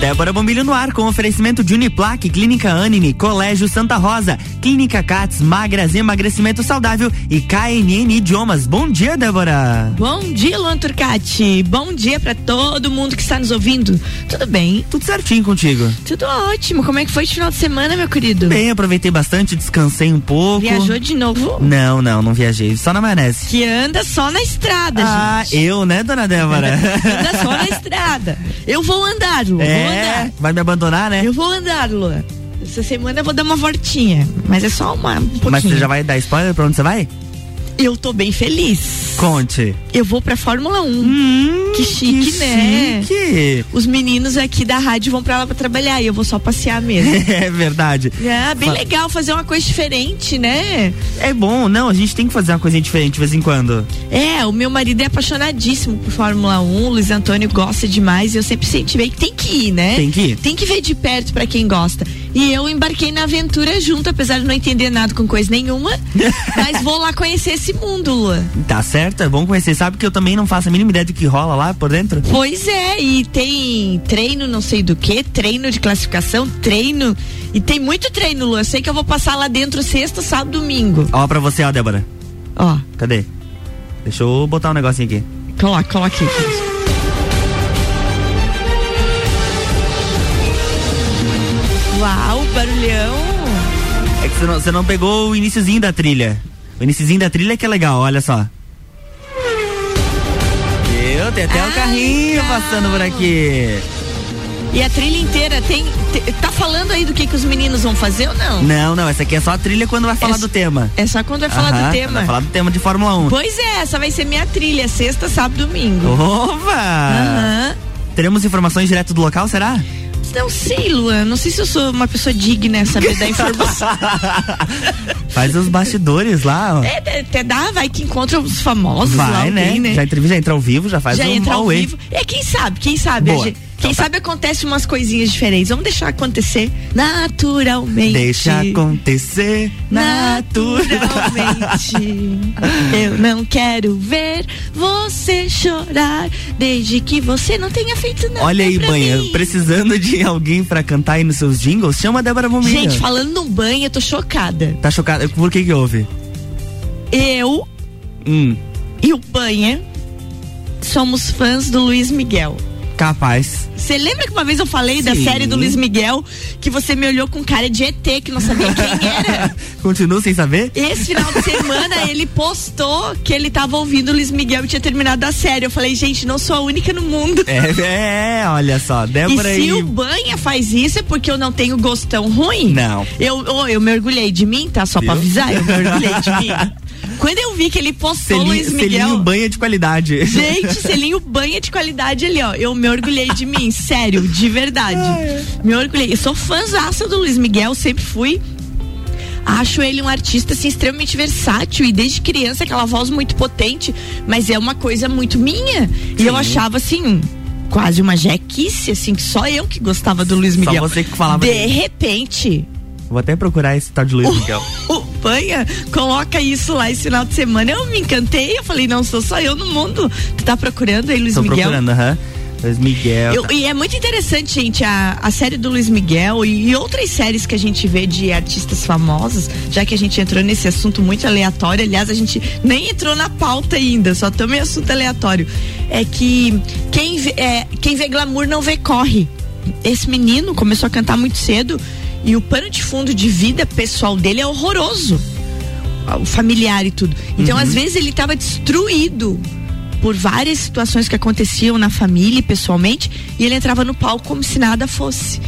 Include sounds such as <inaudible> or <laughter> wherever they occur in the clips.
Débora Bombilho no ar com oferecimento de Uniplaque, Clínica Anime, Colégio Santa Rosa, Clínica Cats, Magras, Emagrecimento Saudável e KNN Idiomas. Bom dia, Débora. Bom dia, Luan Turcati. Bom dia para todo mundo que está nos ouvindo. Tudo bem? Tudo certinho contigo. Tudo ótimo. Como é que foi de final de semana, meu querido? Bem, aproveitei bastante, descansei um pouco. Viajou de novo? Não, não, não viajei. Só na maionese. Que anda só na estrada, ah, gente. eu, né, dona Débora? <laughs> anda só na estrada. Eu vou andar, Lu. É, andar. vai me abandonar, né? Eu vou andar, Luan. Essa semana eu vou dar uma voltinha, mas é só uma um. Mas você já vai dar spoiler pra onde você vai? Eu tô bem feliz. Conte. Eu vou pra Fórmula 1. Hum, que chique, que né? Chique. Os meninos aqui da rádio vão pra lá pra trabalhar e eu vou só passear mesmo. <laughs> é verdade. É, bem legal fazer uma coisa diferente, né? É bom, não, a gente tem que fazer uma coisinha diferente de vez em quando. É, o meu marido é apaixonadíssimo por Fórmula 1, o Luiz Antônio gosta demais e eu sempre incentivei que tem que ir, né? Tem que ir. Tem que ver de perto pra quem gosta. E eu embarquei na aventura junto, apesar de não entender nada com coisa nenhuma. <laughs> mas vou lá conhecer esse mundo, Lua. Tá certo, é bom conhecer. Sabe que eu também não faço a mínima ideia do que rola lá por dentro? Pois é, e tem treino não sei do que, treino de classificação, treino. E tem muito treino, Lua. Eu sei que eu vou passar lá dentro sexta, sábado, domingo. Ó, pra você, ó, Débora. Ó. Cadê? Deixa eu botar um negocinho aqui. Coloca, coloca aqui. Uau, barulhão. É que você não, você não pegou o iniciozinho da trilha. O iniciozinho da trilha que é legal, olha só. Viu? Tem até o um carrinho legal. passando por aqui. E a trilha inteira tem. te- tá falando aí do que, que os meninos vão fazer ou não? Não, não, essa aqui é só a trilha quando vai falar Essa- do tema. É só quando vai falar Aham, do tema. Vai falar do tema de Fórmula 1. Pois é, essa vai ser minha trilha, sexta, sábado, domingo. Opa! Aham. Teremos informações direto do local, será? Não sei, Luan. Não sei se eu sou uma pessoa digna de saber da informação. <laughs> Faz os bastidores lá, é, até dá, vai que encontra os famosos lá. Vai, né? né? Já entrevista, já entra ao vivo, já faz já um entra ao vivo. É, quem sabe, quem sabe. Boa. a gente- quem tá. sabe acontece umas coisinhas diferentes. Vamos deixar acontecer naturalmente. Deixa acontecer naturalmente. <laughs> Eu não quero ver você chorar desde que você não tenha feito nada. Olha aí, banha, mim. precisando de alguém pra cantar aí nos seus jingles, chama a Débora Bombilha. Gente, falando no banho, eu tô chocada. Tá chocada? Por que que houve? Eu Hum, e o Banha somos fãs do Luiz Miguel. Capaz. Você lembra que uma vez eu falei da Sim. série do Luiz Miguel que você me olhou com cara de ET, que não sabia quem era? <laughs> Continua sem saber? Esse final de semana <laughs> ele postou que ele tava ouvindo o Luiz Miguel e tinha terminado a série. Eu falei, gente, não sou a única no mundo. É, é, olha só, E Débora se aí. o Banha faz isso é porque eu não tenho gostão ruim? Não. Eu, oh, eu me orgulhei de mim, tá? Só pra Viu? avisar, eu me orgulhei de mim. <laughs> Quando eu vi que ele postou o Selinho, Luiz Miguel. selinho banha de qualidade. Gente, <laughs> selinho banha de qualidade ali, ó. Eu me orgulhei de mim, sério, de verdade. Me orgulhei. Eu sou fãzaça do Luiz Miguel, sempre fui. Acho ele um artista assim, extremamente versátil e desde criança aquela voz muito potente, mas é uma coisa muito minha. E eu Sim. achava assim, quase uma jequice, assim, que só eu que gostava do Luiz Só Miguel. você que falava De repente, Vou até procurar esse tal de Luiz Miguel. <laughs> o Banha coloca isso lá esse final de semana. Eu me encantei, eu falei, não sou só eu no mundo. Tu tá procurando aí, Luiz Tô Miguel? procurando, aham. Luiz Miguel. Eu- e é muito interessante, gente, a, a série do Luiz Miguel e, e outras séries que a gente vê de artistas famosos, já que a gente entrou nesse assunto muito aleatório, aliás, a gente nem entrou na pauta ainda, só estamos em assunto aleatório. É que quem vê, é, quem vê glamour não vê corre. Esse menino começou a cantar muito cedo e o pano de fundo de vida pessoal dele é horroroso. O familiar e tudo. Então, às vezes, ele estava destruído por várias situações que aconteciam na família e pessoalmente, e ele entrava no palco como se nada fosse.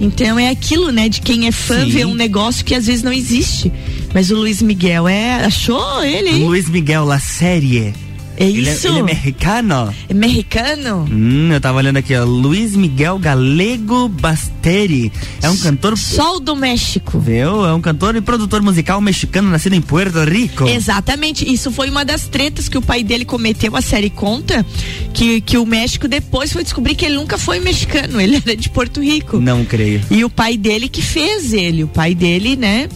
Então é aquilo, né, de quem é fã Sim. ver um negócio que às vezes não existe. Mas o Luiz Miguel é. Achou ele? aí? Luiz Miguel, la série. É Ele é, isso? ele é mexicano? É mexicano? Hum, eu tava olhando aqui, ó. Luiz Miguel Galego Basteri. É um cantor. Sol do México. Viu? É um cantor e produtor musical mexicano nascido em Puerto Rico. Exatamente, isso foi uma das tretas que o pai dele cometeu, a série conta, que, que o México depois foi descobrir que ele nunca foi mexicano, ele era de Porto Rico. Não creio. E o pai dele que fez ele, o pai dele, né?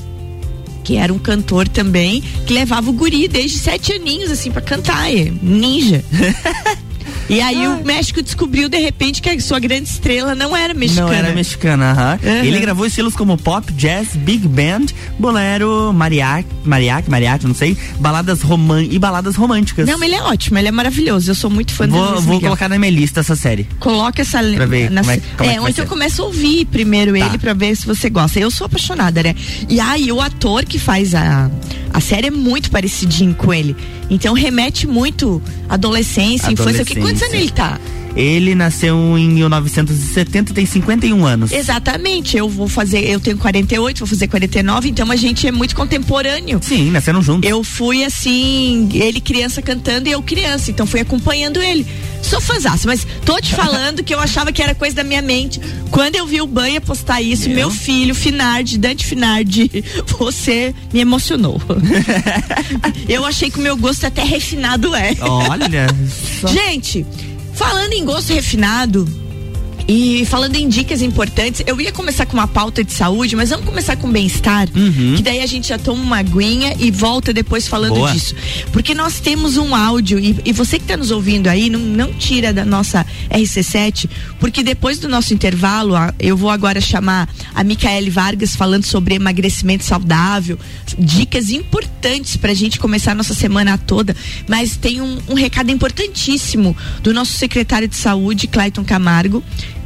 Que era um cantor também, que levava o guri desde sete aninhos, assim, pra cantar, é, ninja. <laughs> E aí o México descobriu de repente que a sua grande estrela não era mexicana. Não era mexicana, aham. Uhum. Ele gravou estilos como pop, jazz, big band, bolero, mariachi, mariachi, mariachi, não sei, baladas e baladas românticas. Não, mas ele é ótimo, ele é maravilhoso. Eu sou muito fã vou, dele. Vou colocar na minha lista essa série. Coloca essa pra ver na, é, como é, é onde eu começo a ouvir primeiro tá. ele pra ver se você gosta. Eu sou apaixonada, né? E aí o ator que faz a a série é muito parecidinho com ele. Então remete muito adolescência, adolescência. infância. Que quantos anos ele tá? Ele nasceu em 1970 e tem 51 anos. Exatamente. Eu vou fazer, eu tenho 48, vou fazer 49, então a gente é muito contemporâneo. Sim, nasceram juntos. Eu fui assim, ele criança cantando e eu criança, então fui acompanhando ele. Sou fãzaço, mas tô te <laughs> falando que eu achava que era coisa da minha mente. Quando eu vi o Banha postar isso, meu filho, Finardi, Dante Finardi, <laughs> você me emocionou. <laughs> eu achei que o meu gosto até refinado é. Olha. Só... Gente, Falando em gosto refinado, e falando em dicas importantes, eu ia começar com uma pauta de saúde, mas vamos começar com bem-estar, uhum. que daí a gente já toma uma aguinha e volta depois falando Boa. disso. Porque nós temos um áudio, e, e você que está nos ouvindo aí, não, não tira da nossa RC7, porque depois do nosso intervalo, eu vou agora chamar a Micaele Vargas falando sobre emagrecimento saudável, dicas importantes para a gente começar a nossa semana toda, mas tem um, um recado importantíssimo do nosso secretário de saúde, Clayton Camargo,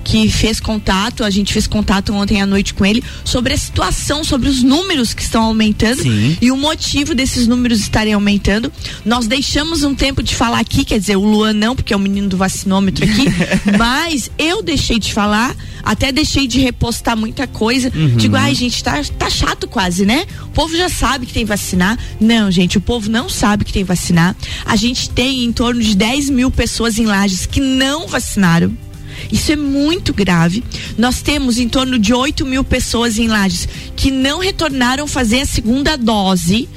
que fez contato, a gente fez contato ontem à noite com ele sobre a situação, sobre os números que estão aumentando Sim. e o motivo desses números estarem aumentando. Nós deixamos um tempo de falar aqui, quer dizer, o Luan não, porque é o menino do vacinômetro aqui, <laughs> mas eu deixei de falar, até deixei de repostar muita coisa. Uhum. Digo, ai, gente, tá, tá chato quase, né? O povo já sabe que tem vacinar. Não, gente, o povo não sabe que tem vacinar. A gente tem em torno de 10 mil pessoas em lajes que não vacinaram. Isso é muito grave. Nós temos em torno de 8 mil pessoas em Lages que não retornaram fazer a segunda dose.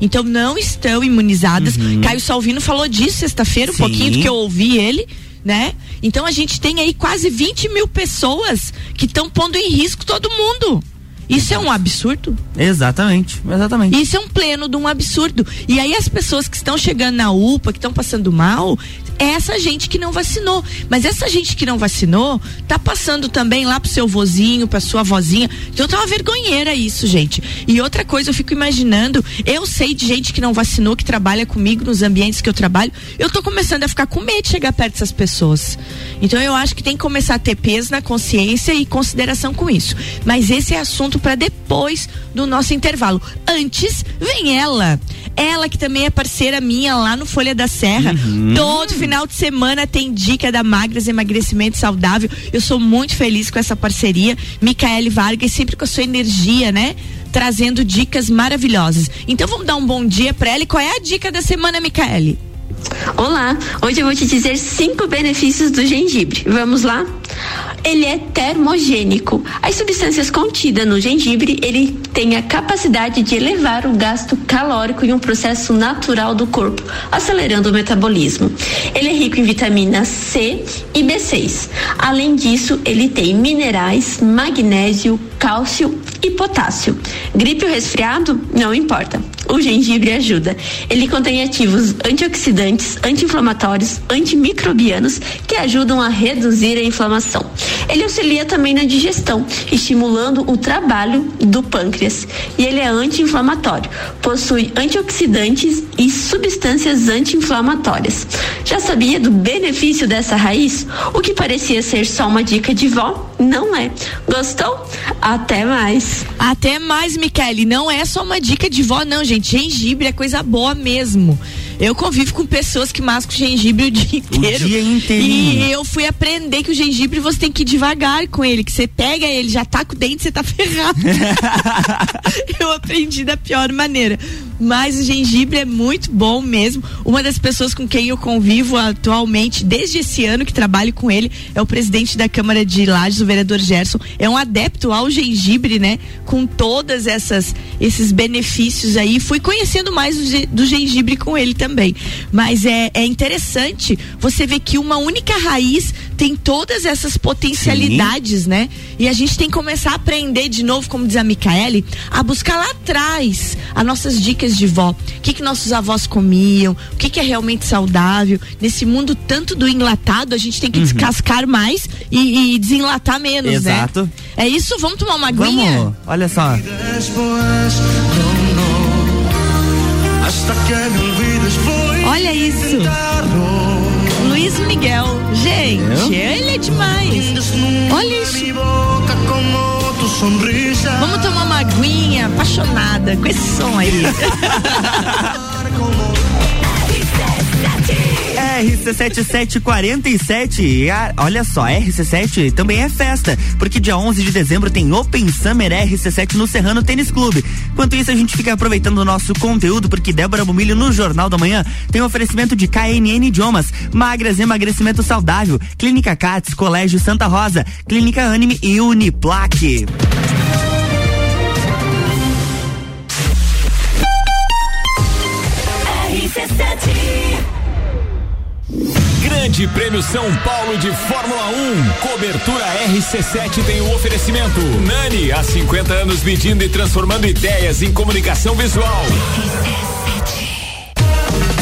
Então não estão imunizadas. Uhum. Caio Salvino falou disso sexta-feira, um Sim. pouquinho do que eu ouvi ele, né? Então a gente tem aí quase 20 mil pessoas que estão pondo em risco todo mundo. Isso é um absurdo? Exatamente, exatamente. Isso é um pleno de um absurdo. E aí as pessoas que estão chegando na UPA, que estão passando mal, é essa gente que não vacinou. Mas essa gente que não vacinou tá passando também lá pro seu vozinho, pra sua vozinha. Então tá uma vergonheira isso, gente. E outra coisa, eu fico imaginando, eu sei de gente que não vacinou, que trabalha comigo nos ambientes que eu trabalho. Eu tô começando a ficar com medo de chegar perto dessas pessoas. Então eu acho que tem que começar a ter peso na consciência e consideração com isso. Mas esse é assunto para depois do nosso intervalo. Antes, vem ela. Ela que também é parceira minha lá no Folha da Serra. Uhum. Todo final de semana tem dica da Magras Emagrecimento Saudável. Eu sou muito feliz com essa parceria. Micaele Vargas, sempre com a sua energia, né? Trazendo dicas maravilhosas. Então vamos dar um bom dia para ela. E qual é a dica da semana, Micaele? Olá, hoje eu vou te dizer cinco benefícios do gengibre. Vamos lá? Ele é termogênico. As substâncias contidas no gengibre, ele tem a capacidade de elevar o gasto calórico em um processo natural do corpo, acelerando o metabolismo. Ele é rico em vitamina C e B6. Além disso, ele tem minerais, magnésio, cálcio e potássio. Gripe ou resfriado? Não importa. O gengibre ajuda. Ele contém ativos antioxidantes, anti-inflamatórios, antimicrobianos que ajudam a reduzir a inflamação. Ele auxilia também na digestão, estimulando o trabalho do pâncreas. E ele é anti-inflamatório. Possui antioxidantes e substâncias anti-inflamatórias. Já sabia do benefício dessa raiz? O que parecia ser só uma dica de vó, não é. Gostou? Até mais. Até mais, Michele. Não é só uma dica de vó, não, gente. Gengibre é coisa boa mesmo. Eu convivo com pessoas que mascam gengibre o dia inteiro. O dia inteiro. E eu fui aprender que o gengibre você tem que ir devagar com ele, que você pega ele, já tá com o dente, você tá <laughs> ferrado. <laughs> eu aprendi da pior maneira. Mas o gengibre é muito bom mesmo. Uma das pessoas com quem eu convivo atualmente, desde esse ano que trabalho com ele, é o presidente da Câmara de Lages, o vereador Gerson. É um adepto ao gengibre, né? Com todas essas esses benefícios aí. Fui conhecendo mais do, gengibre com ele também. Mas é, é interessante você ver que uma única raiz tem todas essas potencialidades, Sim. né? E a gente tem que começar a aprender de novo, como diz a Micaele, a buscar lá atrás as nossas dicas de vó. O que que nossos avós comiam, o que que é realmente saudável. Nesse mundo tanto do enlatado, a gente tem que uhum. descascar mais e, e, desenlatar menos, Exato. né? Exato. É isso, vamos tomar uma aguinha? Vamos, olha só. Olha isso. Luiz Miguel. Gente, ele é demais. Olha isso. Vamos tomar uma aguinha apaixonada com esse som aí. <laughs> <laughs> RC7747. Olha só, RC7 também é festa, porque dia 11 de dezembro tem Open Summer RC7 no Serrano Tênis Clube. Enquanto isso, a gente fica aproveitando o nosso conteúdo, porque Débora Bumilho no Jornal da Manhã tem oferecimento de KNN Idiomas, Magras Emagrecimento Saudável, Clínica Cats, Colégio Santa Rosa, Clínica Anime e Uniplaque. Grande Prêmio São Paulo de Fórmula 1. Cobertura RC7 tem o oferecimento. Nani, há 50 anos medindo e transformando ideias em comunicação visual.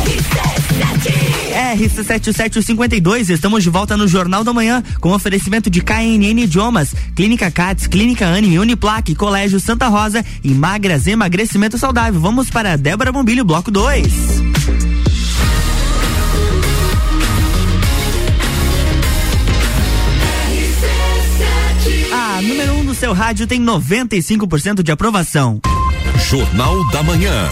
RC7 RC7752, estamos de volta no Jornal da Manhã com oferecimento de KNN Idiomas, Clínica Cats, Clínica Anime, Uniplaque, Colégio Santa Rosa e Magras Emagrecimento Saudável. Vamos para Débora Bombilho, bloco 2. A número 1 um no seu rádio tem 95% de aprovação. Jornal da Manhã.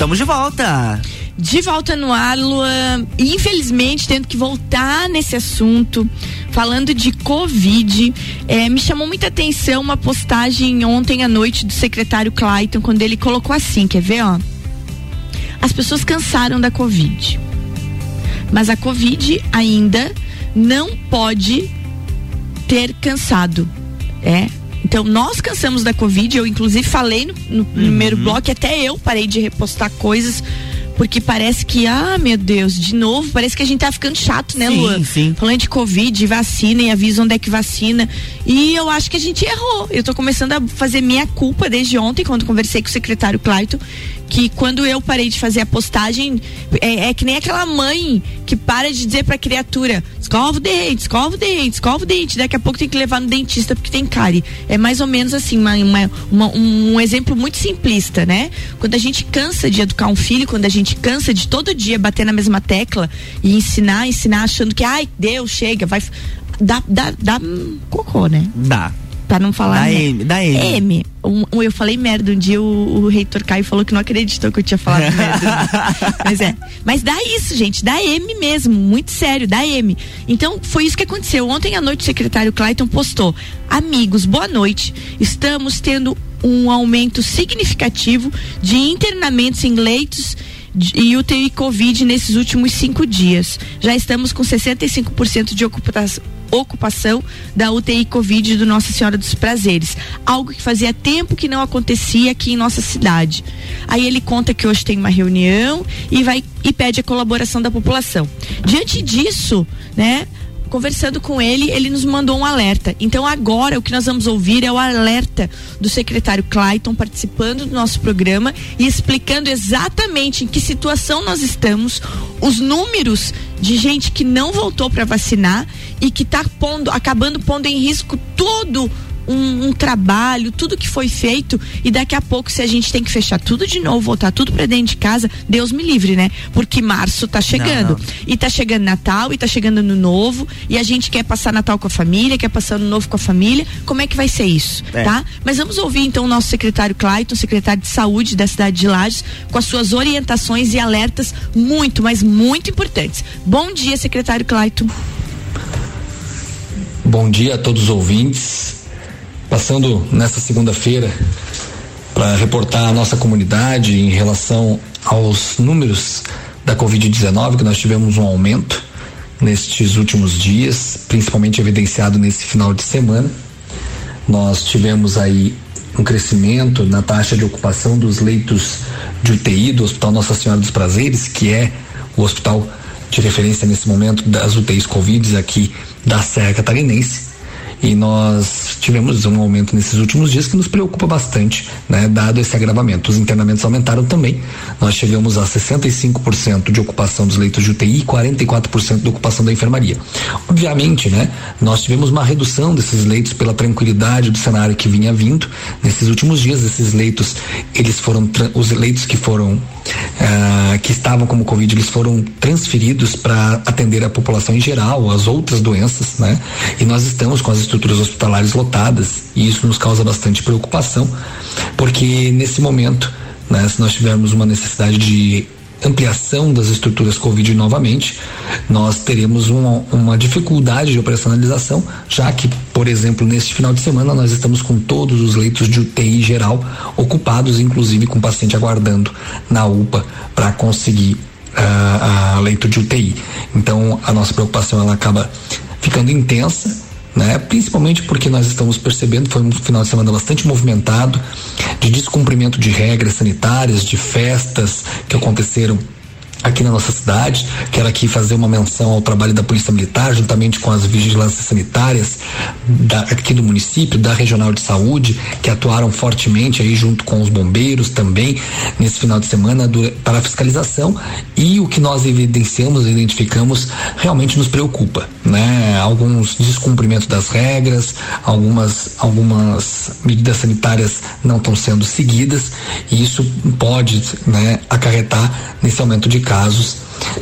Estamos de volta. De volta no ar, Luan. Infelizmente, tendo que voltar nesse assunto, falando de Covid, é, me chamou muita atenção uma postagem ontem à noite do secretário Clayton, quando ele colocou assim: quer ver, ó? As pessoas cansaram da Covid. Mas a Covid ainda não pode ter cansado. É. Então, nós cansamos da Covid. Eu, inclusive, falei no, no primeiro bloco, até eu parei de repostar coisas porque parece que, ah, meu Deus, de novo, parece que a gente tá ficando chato, né, Luan? sim. Falando de Covid, vacina e avisa onde é que vacina. E eu acho que a gente errou. Eu tô começando a fazer minha culpa desde ontem, quando conversei com o secretário Clayton, que quando eu parei de fazer a postagem, é, é que nem aquela mãe que para de dizer pra criatura, escova o dente, escova o dente, escova o dente, daqui a pouco tem que levar no dentista porque tem cárie. É mais ou menos assim, uma, uma- uma- um exemplo muito simplista, né? Quando a gente cansa de educar um filho, quando a gente cansa de todo dia bater na mesma tecla e ensinar, ensinar achando que, ai, Deus, chega, vai. Dá, dá, dá hum, cocô, né? Dá. Pra não falar. Dá né? M, dá M. M. Um- um- eu falei merda. Um dia o, o reitor Caio falou que não acreditou que eu tinha falado <laughs> merda. Mas é. Mas dá isso, gente. Dá M mesmo. Muito sério, dá M. Então, foi isso que aconteceu. Ontem à noite o secretário Clayton postou: Amigos, boa noite. Estamos tendo um aumento significativo de internamentos em leitos e UTI Covid nesses últimos cinco dias. Já estamos com 65% de ocupação ocupação da UTI Covid do Nossa Senhora dos Prazeres, algo que fazia tempo que não acontecia aqui em nossa cidade. Aí ele conta que hoje tem uma reunião e vai e pede a colaboração da população. Diante disso, né, conversando com ele, ele nos mandou um alerta. Então agora o que nós vamos ouvir é o alerta do secretário Clayton participando do nosso programa e explicando exatamente em que situação nós estamos, os números de gente que não voltou para vacinar e que está pondo, acabando pondo em risco todo um, um trabalho, tudo que foi feito e daqui a pouco se a gente tem que fechar tudo de novo, voltar tudo para dentro de casa, Deus me livre, né? Porque março tá chegando Não, não. e tá chegando Natal e tá chegando Ano Novo e a gente quer passar Natal com a família, quer passar Ano Novo com a família. Como é que vai ser isso, É. tá? Mas vamos ouvir então o nosso secretário Clayton, secretário de Saúde da cidade de Lages, com as suas orientações e alertas muito, mas muito importantes. Bom dia, secretário Clayton. Bom dia a todos os ouvintes. Passando nesta segunda-feira para reportar a nossa comunidade em relação aos números da Covid-19, que nós tivemos um aumento nestes últimos dias, principalmente evidenciado nesse final de semana. Nós tivemos aí um crescimento na taxa de ocupação dos leitos de UTI do Hospital Nossa Senhora dos Prazeres, que é o hospital de referência nesse momento das UTIs Covid aqui da Serra Catarinense. E nós tivemos um aumento nesses últimos dias que nos preocupa bastante, né? Dado esse agravamento. Os internamentos aumentaram também. Nós chegamos a 65% de ocupação dos leitos de UTI e 44% de ocupação da enfermaria. Obviamente, né? Nós tivemos uma redução desses leitos pela tranquilidade do cenário que vinha vindo. Nesses últimos dias, esses leitos, eles foram, os leitos que foram, ah, que estavam como Covid, eles foram transferidos para atender a população em geral, as outras doenças, né? E nós estamos com as estruturas hospitalares lotadas e isso nos causa bastante preocupação, porque nesse momento, né, se nós tivermos uma necessidade de ampliação das estruturas Covid novamente, nós teremos uma, uma dificuldade de operacionalização, já que, por exemplo, neste final de semana nós estamos com todos os leitos de UTI geral ocupados, inclusive com paciente aguardando na UPA para conseguir ah, a leito de UTI. Então a nossa preocupação ela acaba ficando intensa né? Principalmente porque nós estamos percebendo foi um final de semana bastante movimentado de descumprimento de regras sanitárias, de festas que aconteceram aqui na nossa cidade. Quero aqui fazer uma menção ao trabalho da Polícia Militar, juntamente com as vigilâncias sanitárias da, aqui do município, da Regional de Saúde, que atuaram fortemente aí junto com os bombeiros também nesse final de semana do, para a fiscalização. E o que nós evidenciamos, identificamos, realmente nos preocupa, né? Alguns descumprimentos das regras, algumas algumas medidas sanitárias não estão sendo seguidas e isso pode, né, acarretar nesse aumento de casos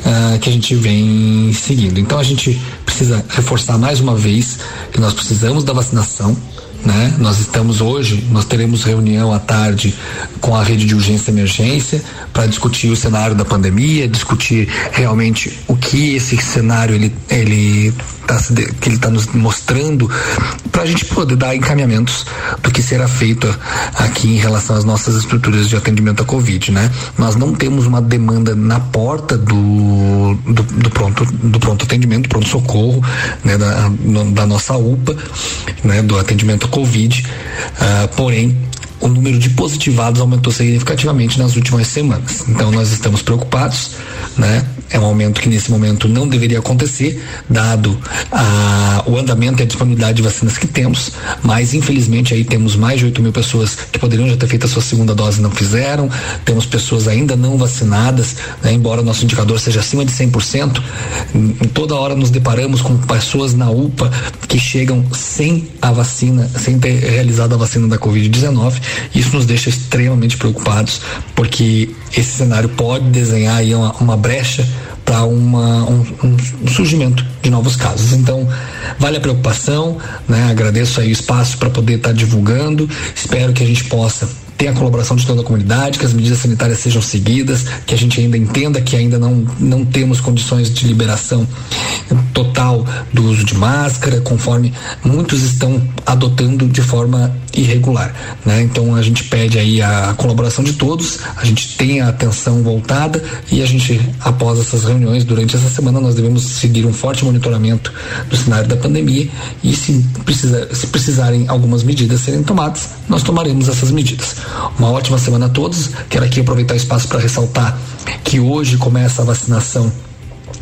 uh, que a gente vem seguindo. Então a gente precisa reforçar mais uma vez que nós precisamos da vacinação. Né? Nós estamos hoje, nós teremos reunião à tarde com a rede de urgência e emergência para discutir o cenário da pandemia, discutir realmente o que esse cenário ele, ele tá, que ele está nos mostrando para a gente poder dar encaminhamentos do que será feito aqui em relação às nossas estruturas de atendimento à Covid, né? Nós não temos uma demanda na porta do, do, do pronto do pronto atendimento, pronto socorro, né? Da, da nossa UPA, né? Do atendimento Covid, uh, porém o número de positivados aumentou significativamente nas últimas semanas. Então nós estamos preocupados, né? É um aumento que nesse momento não deveria acontecer, dado a, o andamento e a disponibilidade de vacinas que temos, mas infelizmente aí temos mais de 8 mil pessoas que poderiam já ter feito a sua segunda dose e não fizeram, temos pessoas ainda não vacinadas, né? embora nosso indicador seja acima de 100%, em, em toda hora nos deparamos com pessoas na UPA que chegam sem a vacina, sem ter realizado a vacina da Covid-19 isso nos deixa extremamente preocupados, porque esse cenário pode desenhar aí uma, uma brecha para um, um, surgimento de novos casos. Então, vale a preocupação, né? Agradeço aí o espaço para poder estar tá divulgando. Espero que a gente possa ter a colaboração de toda a comunidade, que as medidas sanitárias sejam seguidas, que a gente ainda entenda que ainda não, não temos condições de liberação total do uso de máscara, conforme muitos estão adotando de forma irregular, né? Então a gente pede aí a colaboração de todos, a gente tem a atenção voltada e a gente após essas reuniões durante essa semana nós devemos seguir um forte monitoramento do cenário da pandemia e se precisa, se precisarem algumas medidas serem tomadas, nós tomaremos essas medidas. Uma ótima semana a todos. Quero aqui aproveitar o espaço para ressaltar que hoje começa a vacinação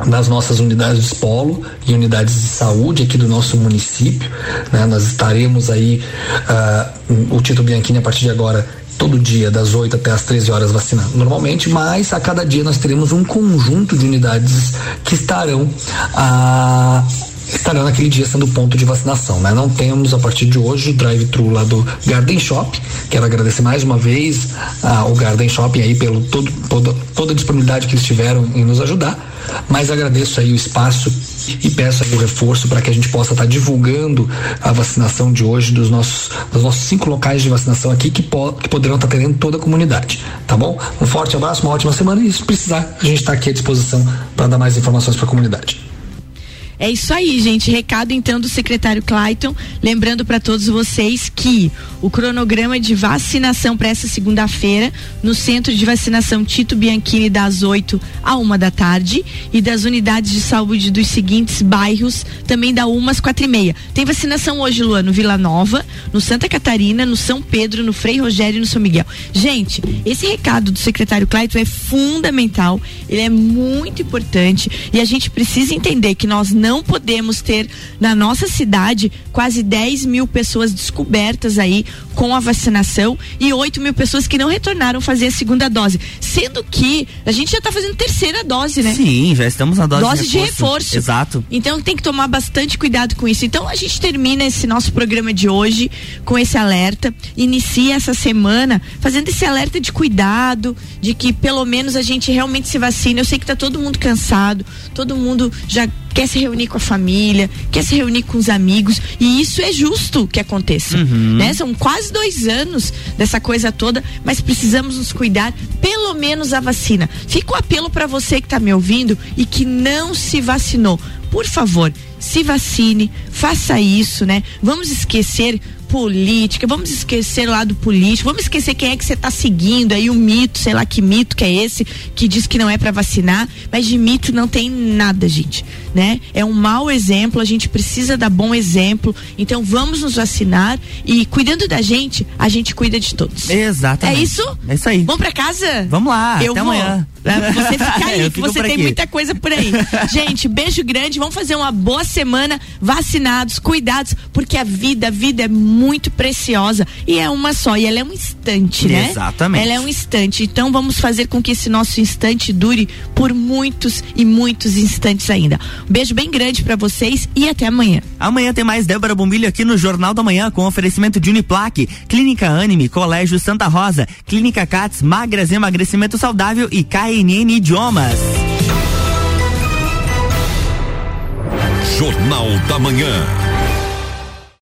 nas nossas unidades de polo e unidades de saúde aqui do nosso município. Né? Nós estaremos aí, uh, o Tito Bianchini, a partir de agora, todo dia, das 8 até as 13 horas, vacinando normalmente, mas a cada dia nós teremos um conjunto de unidades que estarão. Uh, estará naquele dia sendo ponto de vacinação, né? Não temos a partir de hoje o drive-thru lá do Garden Shop. Quero agradecer mais uma vez ao Garden Shop aí pelo todo, toda, toda a disponibilidade que eles tiveram em nos ajudar. Mas agradeço aí o espaço e peço aí o reforço para que a gente possa estar tá divulgando a vacinação de hoje dos nossos, dos nossos cinco locais de vacinação aqui que, po, que poderão estar tá atendendo toda a comunidade, tá bom? Um forte abraço, uma ótima semana e se precisar, a gente está aqui à disposição para dar mais informações para a comunidade. É isso aí, gente. Recado então do secretário Clayton. Lembrando para todos vocês que o cronograma de vacinação para essa segunda-feira no Centro de Vacinação Tito Bianchini das 8 a uma da tarde e das unidades de saúde dos seguintes bairros também da umas quatro e meia. Tem vacinação hoje, Luan, no Vila Nova, no Santa Catarina, no São Pedro, no Frei Rogério e no São Miguel. Gente, esse recado do secretário Clayton é fundamental, ele é muito importante e a gente precisa entender que nós não não podemos ter na nossa cidade quase 10 mil pessoas descobertas aí com a vacinação e 8 mil pessoas que não retornaram fazer a segunda dose. Sendo que a gente já está fazendo terceira dose, né? Sim, já estamos na dose, dose de, reforço. de reforço. Exato. Então tem que tomar bastante cuidado com isso. Então a gente termina esse nosso programa de hoje com esse alerta. Inicia essa semana fazendo esse alerta de cuidado, de que pelo menos a gente realmente se vacina. Eu sei que está todo mundo cansado, todo mundo já quer se reunir com a família, quer se reunir com os amigos, e isso é justo que aconteça, uhum. né? São quase dois anos dessa coisa toda, mas precisamos nos cuidar, pelo menos a vacina. Fica o um apelo para você que está me ouvindo e que não se vacinou. Por favor, se vacine, faça isso, né? Vamos esquecer política, vamos esquecer o lado político, vamos esquecer quem é que você está seguindo aí, o mito, sei lá que mito que é esse, que diz que não é para vacinar, mas de mito não tem nada, gente, né? É um mau exemplo, a gente precisa dar bom exemplo, então vamos nos vacinar e cuidando da gente, a gente cuida de todos. Exatamente. É isso? É isso aí. Vamos para casa? Vamos lá, Eu até vou. amanhã. <laughs> Você fica aí, que você tem aqui. muita coisa por aí. <laughs> Gente, beijo grande, vamos fazer uma boa semana, vacinados, cuidados, porque a vida, a vida é muito preciosa e é uma só, e ela é um instante, né? Exatamente. Ela é um instante, então vamos fazer com que esse nosso instante dure por muitos e muitos instantes ainda. Um beijo bem grande pra vocês e até amanhã. Amanhã tem mais Débora Bombilho aqui no Jornal da Manhã com oferecimento de Uniplaque, Clínica Anime, Colégio Santa Rosa, Clínica Cats, Magras Emagrecimento Saudável e KNN Idiomas. Jornal da Manhã.